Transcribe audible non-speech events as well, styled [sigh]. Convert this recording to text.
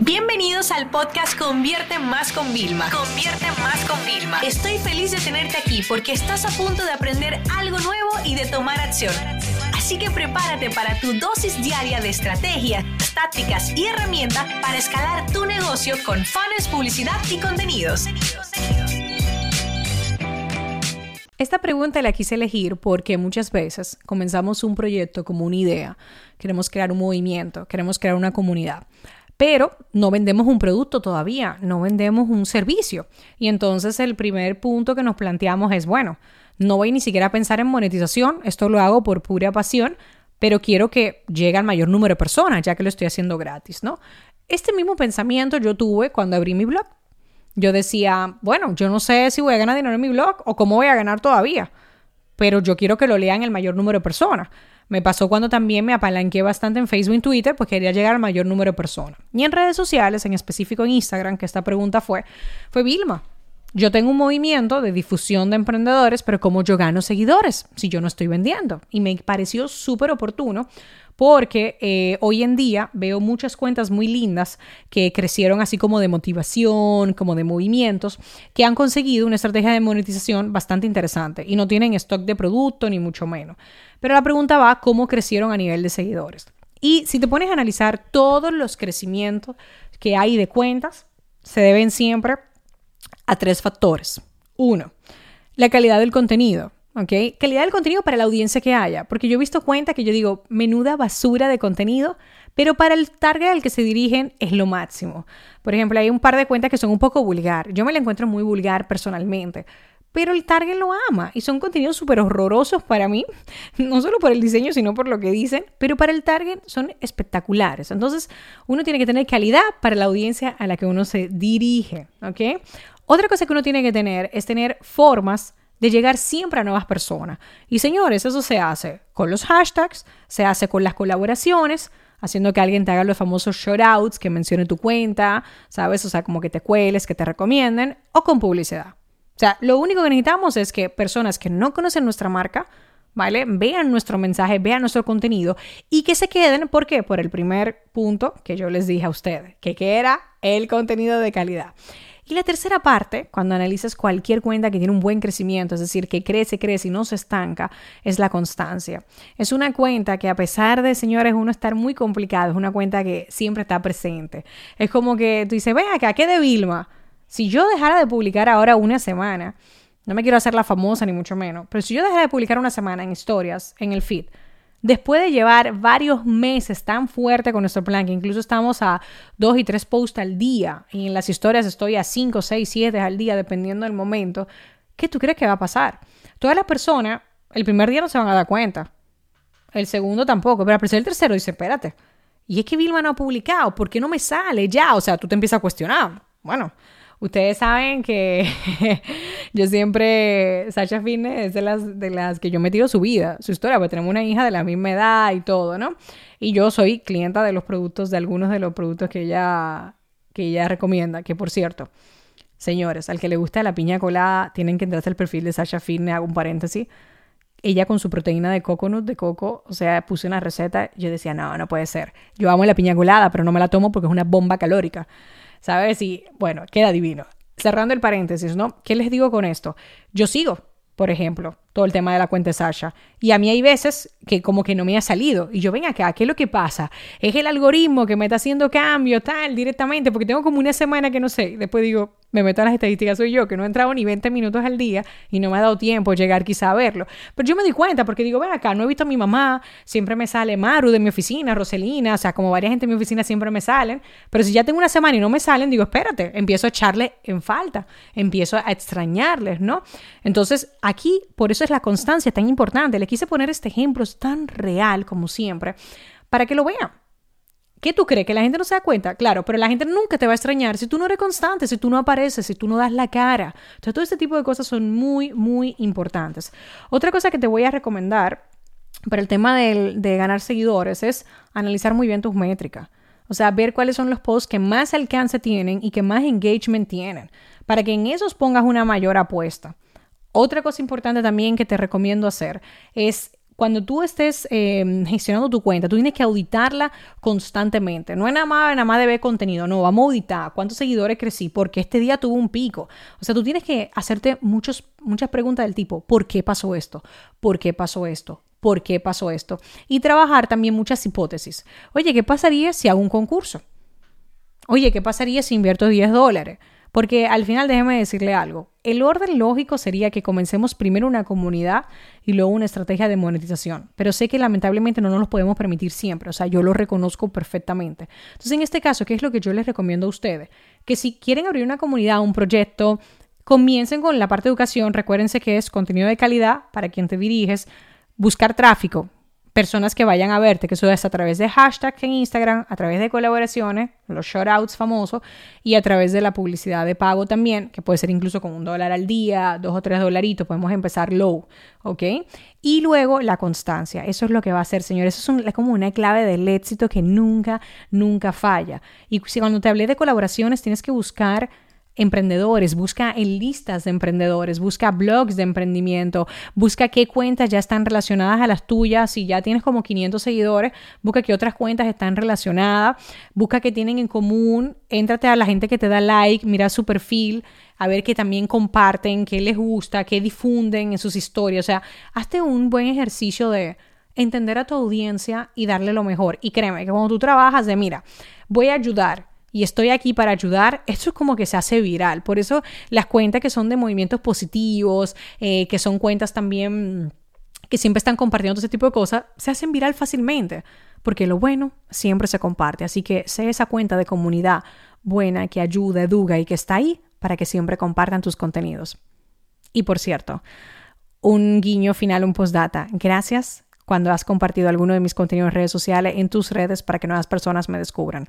Bienvenidos al podcast Convierte Más con Vilma. Convierte Más con Vilma. Estoy feliz de tenerte aquí porque estás a punto de aprender algo nuevo y de tomar acción. Así que prepárate para tu dosis diaria de estrategias, tácticas y herramientas para escalar tu negocio con fans, publicidad y contenidos. Esta pregunta la quise elegir porque muchas veces comenzamos un proyecto como una idea, queremos crear un movimiento, queremos crear una comunidad, pero no vendemos un producto todavía, no vendemos un servicio. Y entonces el primer punto que nos planteamos es, bueno, no voy ni siquiera a pensar en monetización, esto lo hago por pura pasión, pero quiero que llegue al mayor número de personas, ya que lo estoy haciendo gratis, ¿no? Este mismo pensamiento yo tuve cuando abrí mi blog. Yo decía, bueno, yo no sé si voy a ganar dinero en mi blog o cómo voy a ganar todavía, pero yo quiero que lo lean el mayor número de personas. Me pasó cuando también me apalanqué bastante en Facebook y Twitter, pues quería llegar al mayor número de personas. Y en redes sociales, en específico en Instagram, que esta pregunta fue, fue Vilma. Yo tengo un movimiento de difusión de emprendedores, pero ¿cómo yo gano seguidores si yo no estoy vendiendo? Y me pareció súper oportuno porque eh, hoy en día veo muchas cuentas muy lindas que crecieron así como de motivación, como de movimientos, que han conseguido una estrategia de monetización bastante interesante y no tienen stock de producto ni mucho menos. Pero la pregunta va, ¿cómo crecieron a nivel de seguidores? Y si te pones a analizar todos los crecimientos que hay de cuentas, se deben siempre a tres factores. Uno, la calidad del contenido. ¿ok? Calidad del contenido para la audiencia que haya, porque yo he visto cuenta que yo digo, menuda basura de contenido, pero para el target al que se dirigen es lo máximo. Por ejemplo, hay un par de cuentas que son un poco vulgar. Yo me la encuentro muy vulgar personalmente, pero el target lo ama y son contenidos súper horrorosos para mí, [laughs] no solo por el diseño, sino por lo que dicen, pero para el target son espectaculares. Entonces, uno tiene que tener calidad para la audiencia a la que uno se dirige, ¿ok? Otra cosa que uno tiene que tener es tener formas de llegar siempre a nuevas personas. Y señores, eso se hace con los hashtags, se hace con las colaboraciones, haciendo que alguien te haga los famosos shoutouts, que mencione tu cuenta, ¿sabes? O sea, como que te cueles, que te recomienden, o con publicidad. O sea, lo único que necesitamos es que personas que no conocen nuestra marca, ¿vale? Vean nuestro mensaje, vean nuestro contenido y que se queden, ¿por qué? Por el primer punto que yo les dije a ustedes, que, que era el contenido de calidad. Y la tercera parte, cuando analizas cualquier cuenta que tiene un buen crecimiento, es decir, que crece, crece y no se estanca, es la constancia. Es una cuenta que a pesar de, señores, uno estar muy complicado, es una cuenta que siempre está presente. Es como que tú dices, ven acá, ¿qué de Vilma? Si yo dejara de publicar ahora una semana, no me quiero hacer la famosa ni mucho menos, pero si yo dejara de publicar una semana en historias, en el feed, Después de llevar varios meses tan fuerte con nuestro plan, que incluso estamos a dos y tres posts al día, y en las historias estoy a cinco, seis, siete al día, dependiendo del momento, ¿qué tú crees que va a pasar? Todas las personas, el primer día no se van a dar cuenta, el segundo tampoco, pero al el tercero dice, espérate, y es que Vilma no ha publicado, ¿por qué no me sale ya? O sea, tú te empiezas a cuestionar. Bueno, Ustedes saben que [laughs] yo siempre, Sasha Fitness es de las, de las que yo me tiro su vida, su historia, porque tenemos una hija de la misma edad y todo, ¿no? Y yo soy clienta de los productos, de algunos de los productos que ella, que ella recomienda, que por cierto, señores, al que le gusta la piña colada, tienen que entrarse al perfil de Sasha Fitness, hago un paréntesis. Ella con su proteína de coconut, de coco, o sea, puse una receta, yo decía, no, no puede ser. Yo amo la piña colada, pero no me la tomo porque es una bomba calórica. ¿Sabes? Y bueno, queda divino. Cerrando el paréntesis, ¿no? ¿Qué les digo con esto? Yo sigo, por ejemplo, todo el tema de la cuenta Sasha. Y a mí hay veces que como que no me ha salido. Y yo, ven acá, ¿qué es lo que pasa? Es el algoritmo que me está haciendo cambio, tal, directamente, porque tengo como una semana que no sé. Después digo, me meto en las estadísticas, soy yo, que no he entrado ni 20 minutos al día y no me ha dado tiempo llegar quizá a verlo. Pero yo me di cuenta porque digo, ven acá, no he visto a mi mamá, siempre me sale Maru de mi oficina, Roselina, o sea, como varias gente de mi oficina siempre me salen. Pero si ya tengo una semana y no me salen, digo, espérate, empiezo a echarle en falta, empiezo a extrañarles, ¿no? Entonces, aquí, por eso es la constancia tan importante. Le quise poner este ejemplo, tan real como siempre, para que lo vean. ¿Qué tú crees? ¿Que la gente no se da cuenta? Claro, pero la gente nunca te va a extrañar si tú no eres constante, si tú no apareces, si tú no das la cara. Entonces, todo este tipo de cosas son muy, muy importantes. Otra cosa que te voy a recomendar para el tema de ganar seguidores es analizar muy bien tus métricas. O sea, ver cuáles son los posts que más alcance tienen y que más engagement tienen, para que en esos pongas una mayor apuesta. Otra cosa importante también que te recomiendo hacer es cuando tú estés em, gestionando tu cuenta, tú tienes que auditarla constantemente. No es nada más, nada más de ver contenido, no, vamos a auditar cuántos seguidores crecí, porque este día tuvo un pico. O sea, tú tienes que hacerte muchas preguntas del tipo, ¿por qué pasó esto? ¿Por qué pasó esto? ¿Por qué pasó esto? Y trabajar también muchas hipótesis. Oye, ¿qué pasaría si hago un concurso? Oye, ¿qué pasaría si invierto 10 dólares? Porque al final déjeme decirle algo. El orden lógico sería que comencemos primero una comunidad y luego una estrategia de monetización. Pero sé que lamentablemente no nos lo podemos permitir siempre. O sea, yo lo reconozco perfectamente. Entonces, en este caso, ¿qué es lo que yo les recomiendo a ustedes? Que si quieren abrir una comunidad, un proyecto, comiencen con la parte de educación. Recuérdense que es contenido de calidad para quien te diriges. Buscar tráfico, personas que vayan a verte, que eso es a través de hashtags en Instagram, a través de colaboraciones, los shoutouts famosos, y a través de la publicidad de pago también, que puede ser incluso con un dólar al día, dos o tres dolaritos, podemos empezar low, ¿ok? Y luego la constancia, eso es lo que va a hacer, señores, eso es, como una clave del éxito que nunca, nunca falla. Y si cuando te hablé de colaboraciones, tienes que buscar emprendedores, busca en listas de emprendedores, busca blogs de emprendimiento, busca qué cuentas ya están relacionadas a las tuyas, si ya tienes como 500 seguidores, busca qué otras cuentas están relacionadas, busca qué tienen en común, éntrate a la gente que te da like, mira su perfil, a ver qué también comparten, qué les gusta, qué difunden en sus historias, o sea, hazte un buen ejercicio de entender a tu audiencia y darle lo mejor. Y créeme que cuando tú trabajas de, mira, voy a ayudar, y estoy aquí para ayudar, esto es como que se hace viral. Por eso las cuentas que son de movimientos positivos, eh, que son cuentas también que siempre están compartiendo todo ese tipo de cosas, se hacen viral fácilmente, porque lo bueno siempre se comparte. Así que sé esa cuenta de comunidad buena que ayuda, educa y que está ahí para que siempre compartan tus contenidos. Y por cierto, un guiño final, un postdata. Gracias cuando has compartido alguno de mis contenidos en redes sociales, en tus redes, para que nuevas personas me descubran.